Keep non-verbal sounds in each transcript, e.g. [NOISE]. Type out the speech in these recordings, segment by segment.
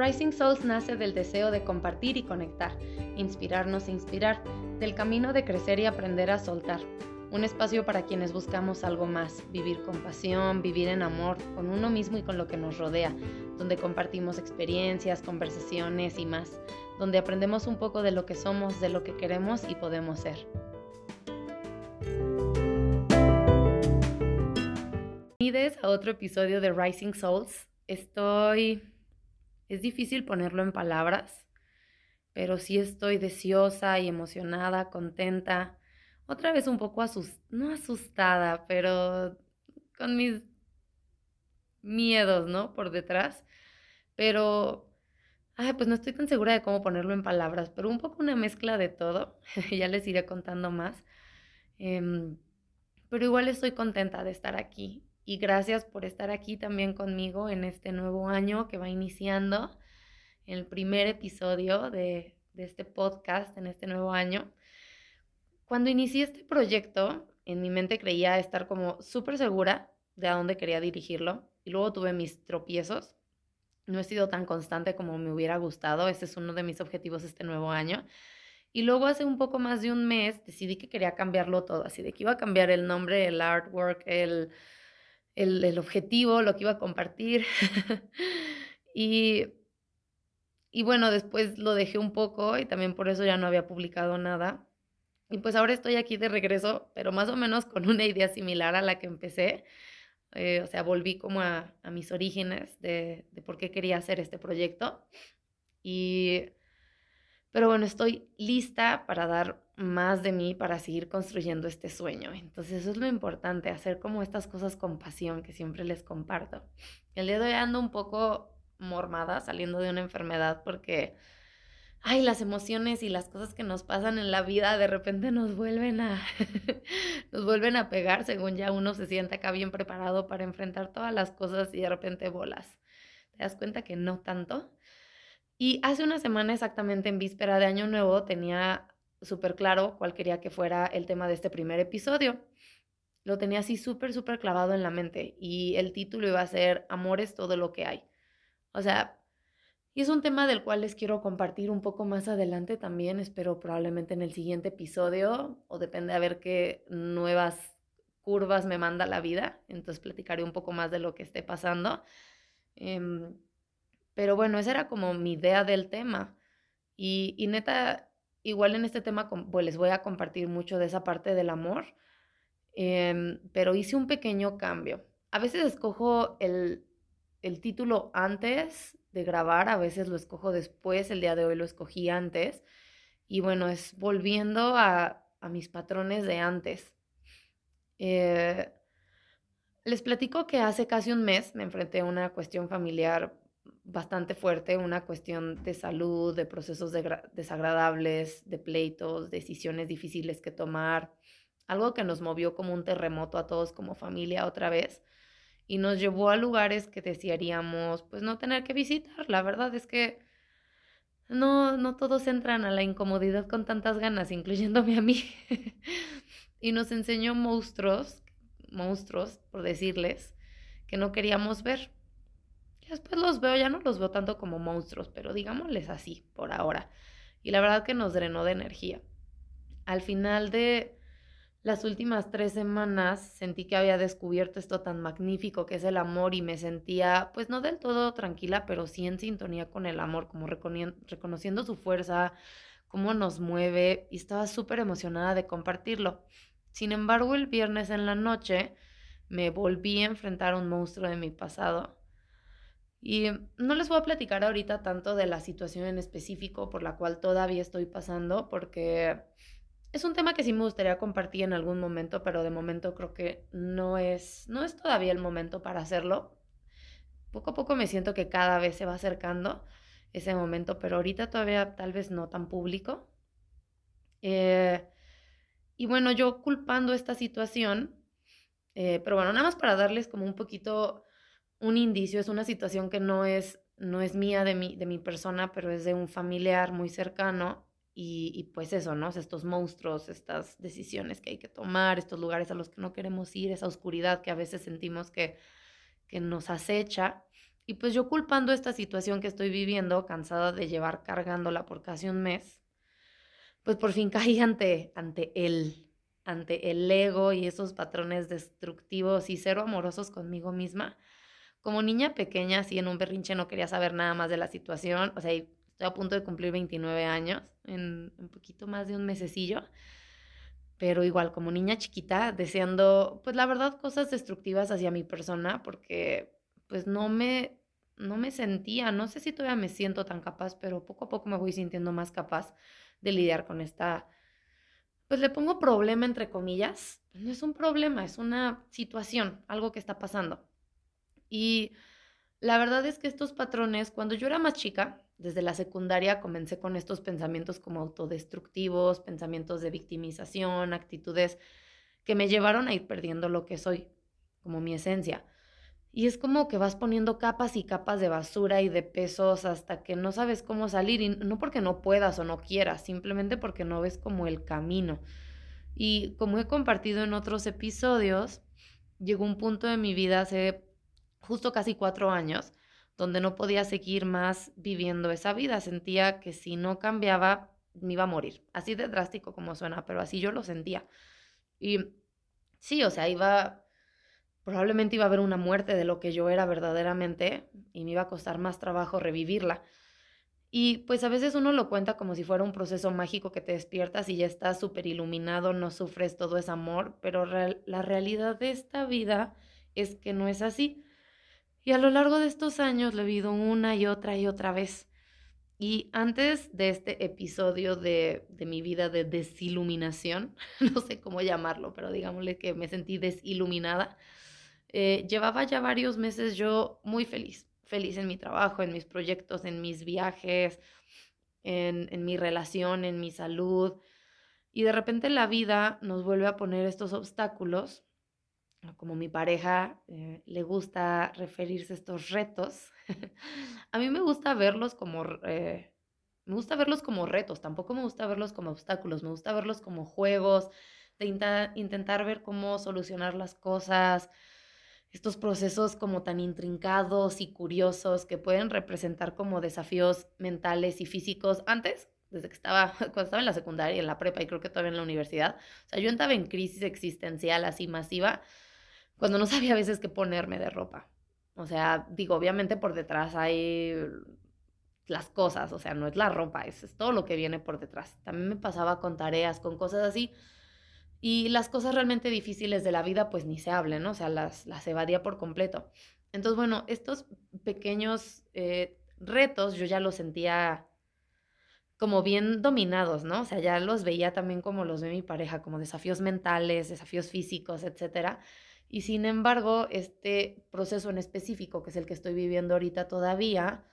Rising Souls nace del deseo de compartir y conectar, inspirarnos e inspirar, del camino de crecer y aprender a soltar. Un espacio para quienes buscamos algo más, vivir con pasión, vivir en amor, con uno mismo y con lo que nos rodea, donde compartimos experiencias, conversaciones y más, donde aprendemos un poco de lo que somos, de lo que queremos y podemos ser. Bienvenidos a otro episodio de Rising Souls. Estoy es difícil ponerlo en palabras, pero sí estoy deseosa y emocionada, contenta, otra vez un poco asustada, no asustada, pero con mis miedos, ¿no? Por detrás. Pero, ay, pues no estoy tan segura de cómo ponerlo en palabras, pero un poco una mezcla de todo. [LAUGHS] ya les iré contando más. Em, pero igual estoy contenta de estar aquí y gracias por estar aquí también conmigo en este nuevo año que va iniciando, el primer episodio de, este podcast en este nuevo año. Cuando inicié este proyecto, en mi mente creía estar como súper segura de a dónde quería dirigirlo y luego tuve mis tropiezos. No he sido tan constante como me hubiera gustado, ese es uno de mis objetivos este nuevo año. Y luego hace un poco más de un mes decidí que quería cambiarlo todo, así de que iba a cambiar el nombre, el artwork, el, el, objetivo, lo que iba a compartir. [LAUGHS] y, y bueno, después lo dejé un poco y también por eso ya no había publicado nada. Y pues ahora estoy aquí de regreso, pero más o menos con una idea similar a la que empecé. Eh, o sea, volví como a, a mis orígenes de, de, por qué quería hacer este proyecto. Y, pero bueno, estoy lista para dar más de mí para seguir construyendo este sueño. Entonces eso es lo importante, hacer como estas cosas con pasión que siempre les comparto. El día de hoy ando un poco mormada saliendo de una enfermedad porque, ay, las emociones y las cosas que nos pasan en la vida de repente nos vuelven a, [LAUGHS] nos vuelven a pegar según ya uno se siente acá bien preparado para enfrentar todas las cosas y de repente bolas. ¿Te das cuenta que no tanto? Y hace una semana exactamente en víspera de Año Nuevo tenía súper claro cuál quería que fuera el tema de este primer episodio. Lo tenía así súper, súper clavado en la mente y el título iba a ser Amor es todo lo que hay. O sea, y es un tema del cual les quiero compartir un poco más adelante también, espero probablemente en el siguiente episodio o depende a ver qué nuevas curvas me manda la vida, entonces platicaré un poco más de lo que esté pasando. Em, pero bueno, esa era como mi idea del tema. Y, y neta, igual en este tema pues les voy a compartir mucho de esa parte del amor, em, pero hice un pequeño cambio. A veces escojo el, el título antes de grabar, a veces lo escojo después, el día de hoy lo escogí antes. Y bueno, es volviendo a, a mis patrones de antes. Eh, les platico que hace casi un mes me enfrenté a una cuestión familiar bastante fuerte, una cuestión de salud, de procesos desagradables, de pleitos, decisiones difíciles que tomar, algo que nos movió como un terremoto a todos como familia otra vez y nos llevó a lugares que desearíamos pues no tener que visitar. La verdad es que no, no todos entran a la incomodidad con tantas ganas, incluyéndome a mí. [LAUGHS] y nos enseñó monstruos, monstruos, por decirles, que no queríamos ver después los veo, ya no los veo tanto como monstruos, pero digámosles así por ahora. Y la verdad que nos drenó de energía. Al final de las últimas tres semanas sentí que había descubierto esto tan magnífico que es el amor y me sentía, pues no del todo tranquila, pero sí en sintonía con el amor, como reconociendo su fuerza, cómo nos mueve y estaba súper emocionada de compartirlo. Sin embargo, el viernes en la noche me volví a enfrentar a un monstruo de mi pasado y no les voy a platicar ahorita tanto de la situación en específico por la cual todavía estoy pasando, porque es un tema que sí me gustaría compartir en algún momento, pero de momento creo que no es, no es todavía el momento para hacerlo. Poco a poco me siento que cada vez se va acercando ese momento, pero ahorita todavía tal vez no tan público. Eh, y bueno, yo culpando esta situación, eh, pero bueno, nada más para darles como un poquito un indicio, es una situación que no es, no es mía de mi, de mi persona, pero es de un familiar muy cercano y, pues eso, ¿no? estos monstruos, estas decisiones que hay que tomar, estos lugares a los que no queremos ir, esa oscuridad que a veces sentimos que, que nos acecha. Y pues yo culpando esta situación que estoy viviendo, cansada de llevar cargándola por casi un mes, pues por fin [LAUGHS] caí ante, ante él, ante el ego y esos patrones destructivos y cero amorosos conmigo misma. Como niña pequeña, así en un berrinche no quería saber nada más de la situación, o sea, estoy a punto de cumplir 29 años, en un poquito más de un mesecillo, pero igual como niña chiquita, deseando, pues la verdad, cosas destructivas hacia mi persona, porque pues no me, no me sentía, no sé si todavía me siento tan capaz, pero poco a poco me voy sintiendo más capaz de lidiar con esta, pues le pongo problema entre comillas. No es un problema, es una situación, algo que está pasando. Y la verdad es que estos patrones, cuando yo era más chica, desde la secundaria comencé con estos pensamientos como autodestructivos, pensamientos de victimización, actitudes que me llevaron a ir perdiendo lo que soy, como mi esencia. Y es como que vas poniendo capas y capas de basura y de pesos hasta que no sabes cómo salir. Y no porque no puedas o no quieras, simplemente porque no ves como el camino. Y como he compartido en otros episodios, llegó un punto de mi vida hace justo casi cuatro años donde no podía seguir más viviendo esa vida. Sentía que si no cambiaba, me iba a morir. Así de drástico como suena, pero así yo lo sentía. Y sí, o sea, iba probablemente iba a haber una muerte de lo que yo era verdaderamente y me iba a costar más trabajo revivirla. Y pues a veces uno lo cuenta como si fuera un proceso mágico que te despiertas y ya estás súper iluminado, no sufres todo ese amor, pero la realidad de esta vida es que no es así. Y a lo largo de estos años lo he vivido una y otra y otra vez. Y antes de este episodio de, de, mi vida de desiluminación, [LAUGHS] no sé cómo llamarlo, pero digámosle que me sentí desiluminada, eh, llevaba ya varios meses yo muy feliz, feliz en mi trabajo, en mis proyectos, en mis viajes, en, en mi relación, en mi salud. Y de repente la vida nos vuelve a poner estos obstáculos, como mi pareja eh, le gusta referirse a estos retos. [LAUGHS] a mí me gusta verlos como... Eh, me gusta verlos como retos, tampoco me gusta verlos como obstáculos, me gusta verlos como juegos, de intentar ver cómo solucionar las cosas, estos procesos como tan intrincados y curiosos que pueden representar como desafíos mentales y físicos antes, desde que estaba, [LAUGHS] cuando estaba en la secundaria, en la prepa y creo que todavía en la universidad. O sea, yo estaba en crisis existencial así masiva cuando no sabía a veces qué ponerme de ropa. O sea, digo, obviamente por detrás hay las cosas, o sea, no es la ropa, es, todo lo que viene por detrás. También me pasaba con tareas, con cosas así y las cosas realmente difíciles de la vida, pues ni se hablen, ¿no? O sea, las, las evadía por completo. Entonces, bueno, estos pequeños eh, retos yo ya los sentía como bien dominados, ¿no? O sea, ya los veía también como los ve mi pareja, como desafíos mentales, desafíos físicos, etcétera. Y sin embargo, este proceso en específico, que es el que estoy viviendo ahorita todavía,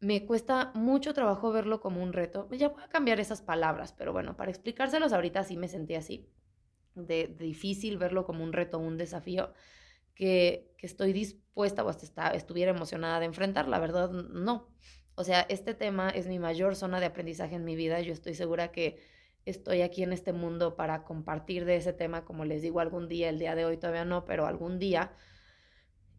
me cuesta mucho trabajo verlo como un reto. Ya voy a cambiar esas palabras, pero bueno, para explicárselos ahorita sí me sentí así de, difícil verlo como un reto, un desafío que, que estoy dispuesta o hasta estuviera emocionada de enfrentar. La verdad, no. O sea, este tema es mi mayor zona de aprendizaje en mi vida. Yo estoy segura que estoy aquí en este mundo para compartir de ese tema, como les digo, algún día, el día de hoy todavía no, pero algún día.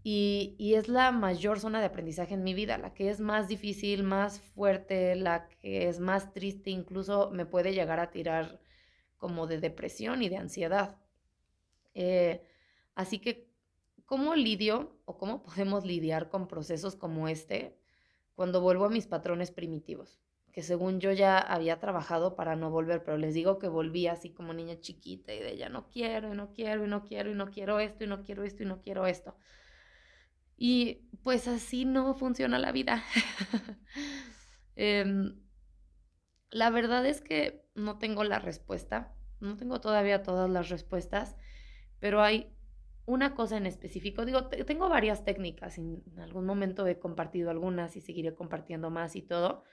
Y, y, es la mayor zona de aprendizaje en mi vida, la que es más difícil, más fuerte, la que es más triste, incluso me puede llegar a tirar como de depresión y de ansiedad. Eh, así que, ¿cómo lidio o cómo podemos lidiar con procesos como este cuando vuelvo a mis patrones primitivos? Que según yo ya había trabajado para no volver, pero les digo que volví así como niña chiquita y de ya no quiero y no quiero y no quiero y no quiero esto y no quiero esto y no quiero esto. Y pues así no funciona la vida. [LAUGHS] eh, la verdad es que no tengo la respuesta, no tengo todavía todas las respuestas, pero hay una cosa en específico. Digo, tengo varias técnicas, en algún momento he compartido algunas y seguiré compartiendo más y todo.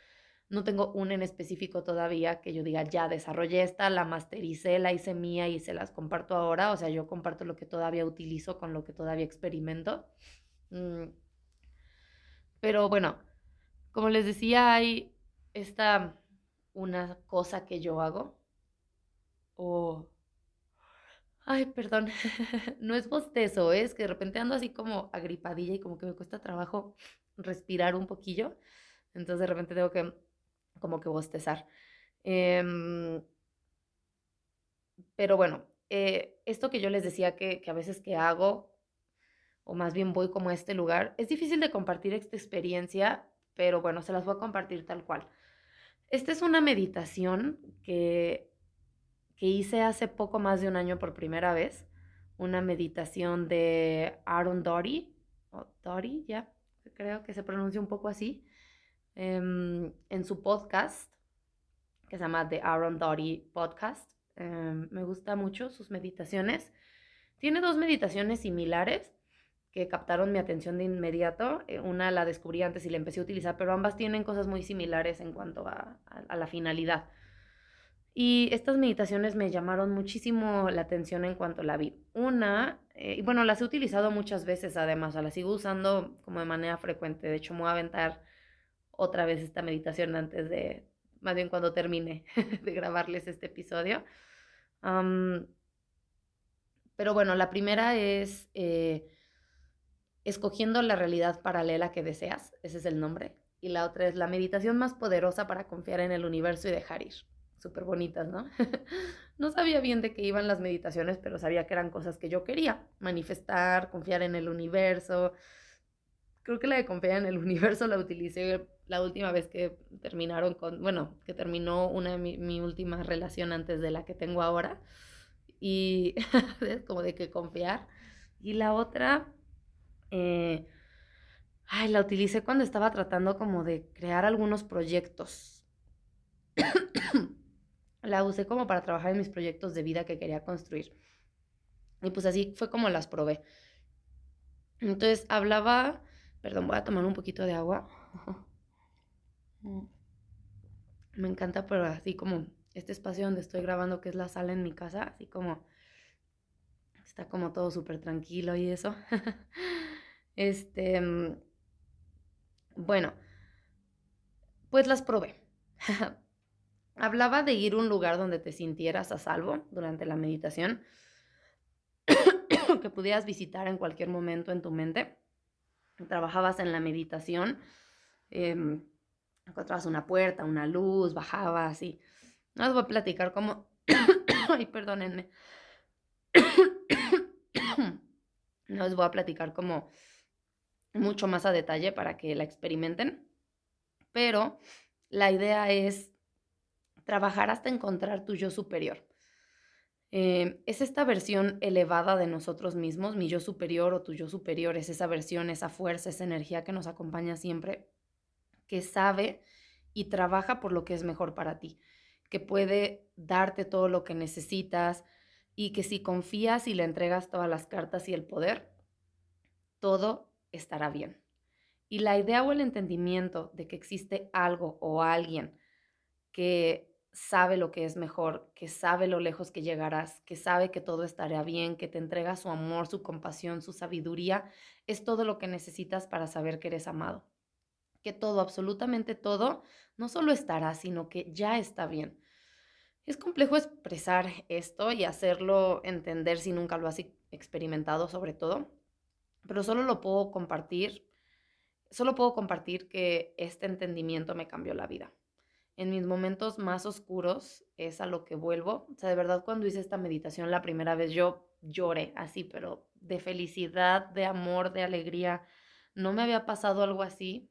No tengo una en específico todavía que yo diga, ya desarrollé esta, la mastericé, la hice mía y se las comparto ahora. O sea, yo comparto lo que todavía utilizo con lo que todavía experimento. Mm. Pero bueno, como les decía, hay esta una cosa que yo hago o Ay, perdón, [LAUGHS] no es bostezo, es que de repente ando así como agripadilla y como que me cuesta trabajo respirar un poquillo. Entonces de repente tengo que como que bostezar. Em, pero bueno, eh, esto que yo les decía que, a veces que hago, o más bien voy como a este lugar, es difícil de compartir esta experiencia, pero bueno, se las voy a compartir tal cual. Esta es una meditación que, que hice hace poco más de un año por primera vez, una meditación de Aaron Dory, o Dory, ya, creo que se pronuncia un poco así, em, en su podcast, que se llama The Aaron Dory Podcast. Em, me gusta mucho sus meditaciones. Tiene dos meditaciones similares que captaron mi atención de inmediato. Eh, una la descubrí antes y la empecé a utilizar, pero ambas tienen cosas muy similares en cuanto a, la finalidad. Y estas meditaciones me llamaron muchísimo la atención en cuanto la vi. Una, eh, y bueno, las he utilizado muchas veces además, o las sigo usando como de manera frecuente. De hecho, me voy a aventar otra vez esta meditación antes de, más bien cuando termine [LAUGHS] de grabarles este episodio. pero bueno, la primera es eh, escogiendo la realidad paralela que deseas, ese es el nombre. Y la otra es la meditación más poderosa para confiar en el universo y dejar ir. Súper bonitas, ¿no? [LAUGHS] no sabía bien de qué iban las meditaciones, pero sabía que eran cosas que yo quería. Manifestar, confiar en el universo. Creo que la de confiar en el [LAUGHS] universo la utilicé la última vez que terminaron con, bueno, que terminó una mi, mi última relación antes de la que tengo ahora. Y [LAUGHS] es como de que confiar. Y la otra, eh, ay, la utilicé cuando estaba tratando como de crear algunos proyectos. [COUGHS] la usé como para trabajar en mis proyectos de vida que quería construir. Y pues así fue como las probé. Entonces hablaba, perdón, voy a tomar un poquito de agua. Me encanta, pero así como este espacio donde estoy grabando, que es la sala en mi casa, así como está como todo súper tranquilo y eso. [LAUGHS] este, mm, bueno, pues las probé. [LAUGHS] Hablaba de ir a un lugar donde te sintieras a salvo durante la meditación, [COUGHS] que pudieras visitar en cualquier momento en tu mente. Trabajabas en la meditación. Eh, encontrabas una puerta, una luz, bajabas y no os voy a platicar cómo, [COUGHS] ay, perdónenme, [COUGHS] no os voy a platicar como mucho más a detalle para que la experimenten, pero la idea es trabajar hasta encontrar tu yo superior. Eh, es esta versión elevada de nosotros mismos, mi yo superior o tu yo superior, es esa versión, esa fuerza, esa energía que nos acompaña siempre que sabe y trabaja por lo que es mejor para ti, que puede darte todo lo que necesitas y que si confías y le entregas todas las cartas y el poder, todo estará bien. Y la idea o el entendimiento de que existe algo o alguien que sabe lo que es mejor, que sabe lo lejos que llegarás, que sabe que todo estará bien, que te entrega su amor, su compasión, su sabiduría, es todo lo que necesitas para saber que eres amado que todo, absolutamente todo, no solo estará, sino que ya está bien. Es complejo expresar esto y hacerlo entender si nunca lo has experimentado sobre todo, pero solo lo puedo compartir, solo puedo compartir que este entendimiento me cambió la vida. En mis momentos más oscuros es a lo que vuelvo. O sea, de verdad cuando hice esta meditación la primera vez yo lloré así, pero de felicidad, de amor, de alegría. No me había pasado algo así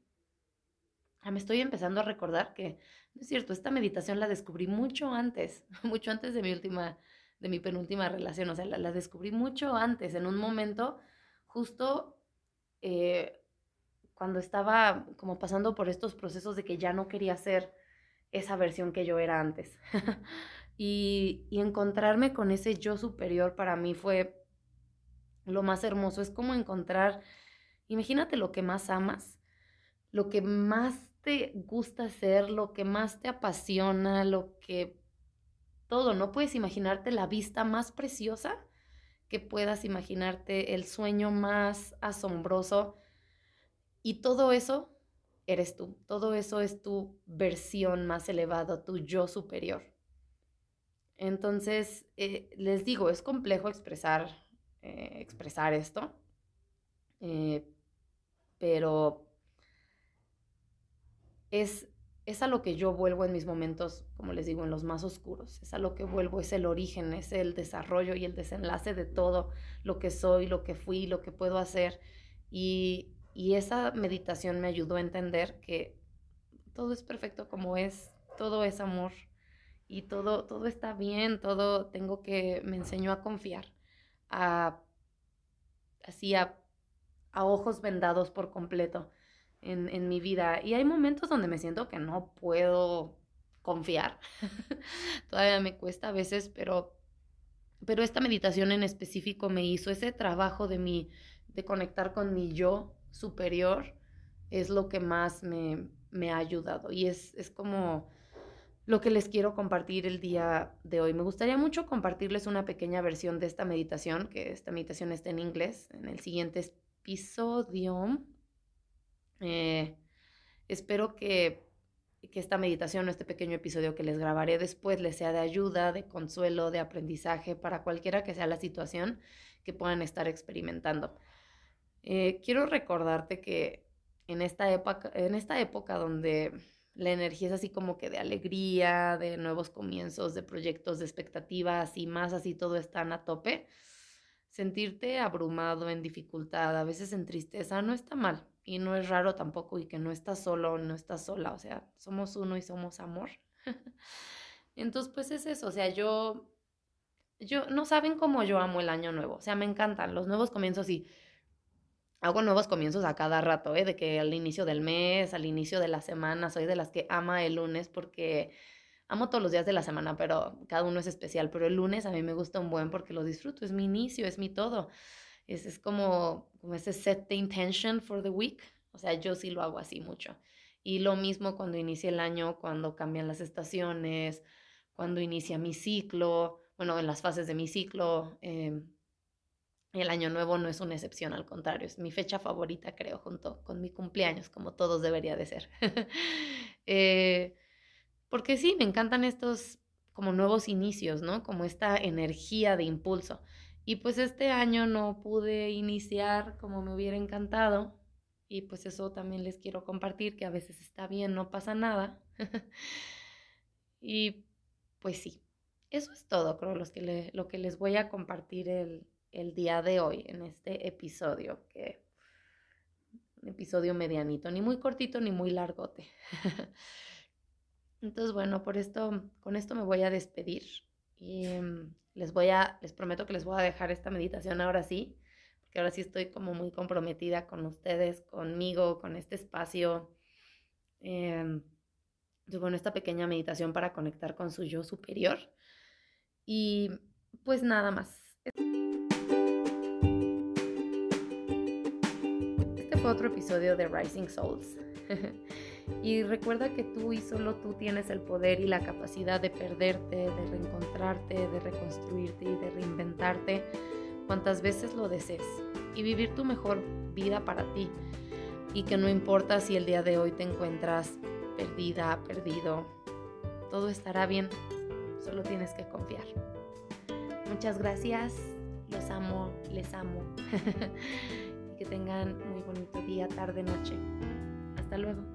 Ah, me estoy empezando a recordar que, no es cierto, esta meditación la descubrí mucho antes, [LAUGHS] mucho antes de mi última, de mi penúltima relación, o sea, la, descubrí mucho antes, en un momento justo eh, cuando estaba como pasando por estos procesos de que ya no quería ser esa versión que yo era antes. [LAUGHS] y, y encontrarme con ese yo superior para mí fue lo más hermoso, es como encontrar, imagínate lo que más amas, lo que más te gusta hacer, lo que más te apasiona, lo que todo, no puedes imaginarte la vista más preciosa que puedas imaginarte, el sueño más asombroso. Y todo eso eres tú, todo eso es tu versión más elevada, tu yo superior. Entonces, eh, les digo, es complejo expresar, eh, expresar esto, eh, pero es, es a lo que yo vuelvo en mis momentos, como les digo, en los más oscuros. Es a lo que vuelvo, es el origen, es el desarrollo y el desenlace de todo lo que soy, lo que fui, lo que puedo hacer. Y, y esa meditación me ayudó a entender que todo es perfecto como es, todo es amor y todo, todo está bien, todo tengo que, me enseñó a confiar, a, así a, a ojos vendados por completo en, mi vida. Y hay momentos donde me siento que no puedo confiar. [LAUGHS] Todavía me cuesta a veces, pero, pero esta meditación en específico me hizo ese trabajo de mi, de conectar con mi yo superior, es lo que más me, me ha ayudado. Y es, es como lo que les quiero compartir el día de hoy. Me gustaría mucho compartirles una pequeña versión de esta meditación, que esta meditación está en inglés, en el siguiente episodio. Eh, espero que, esta meditación o este pequeño episodio que les grabaré después les sea de ayuda, de consuelo, de aprendizaje para cualquiera que sea la situación que puedan estar experimentando. Eh, quiero recordarte que en esta, época, en esta época donde la energía es así como que de alegría, de nuevos comienzos, de proyectos, de expectativas y más así todo están a tope, sentirte abrumado, en dificultad, a veces en tristeza, no está mal y no es raro tampoco y que no estás solo, no estás sola, o sea, somos uno y somos amor. [LAUGHS] Entonces, pues es eso, o sea, yo, yo, no saben cómo yo amo el año nuevo, o sea, me encantan los nuevos comienzos y hago nuevos comienzos a cada rato, ¿eh? de que al inicio del mes, al inicio de la semana, soy de las que ama el lunes porque amo todos los días de la semana, pero cada uno es especial, pero el lunes a mí me gusta un buen porque lo disfruto, es mi inicio, es mi todo. Es, es como, como ese set the intention for the week. O sea, yo sí lo hago así mucho. Y lo mismo cuando inicia el año, cuando cambian las estaciones, cuando inicia mi ciclo, bueno, en las fases de mi ciclo. Em, el año nuevo no es una excepción, al contrario, es mi fecha favorita, creo, junto con mi cumpleaños, como todos debería de ser. [LAUGHS] Eh, porque sí, me encantan estos como nuevos inicios, ¿no? Como esta energía de impulso. Y pues este año no pude iniciar como me hubiera encantado. Y pues eso también les quiero compartir, que a veces está bien, no pasa nada. [LAUGHS] y pues sí, eso es todo, creo, lo que les voy a compartir el, el día de hoy en este episodio, que un episodio medianito, ni muy cortito ni muy largote. [LAUGHS] Entonces, bueno, por esto, con esto me voy a despedir. Y mm, les voy a, les prometo que les voy a dejar esta meditación ahora sí, porque ahora sí estoy como muy comprometida con ustedes, conmigo, con este espacio. Eh, bueno, esta pequeña meditación para conectar con su yo superior. Y pues nada más. Otro episodio de Rising Souls. [LAUGHS] Y recuerda que tú y solo tú tienes el poder y la capacidad de perderte, de reencontrarte, de reconstruirte y de reinventarte cuantas veces lo desees y vivir tu mejor vida para ti. Y que no importa si el día de hoy te encuentras perdida, perdido, todo estará bien, solo tienes que confiar. Muchas gracias, los amo, les amo. [LAUGHS] tengan muy bonito día, tarde, noche. Hasta luego.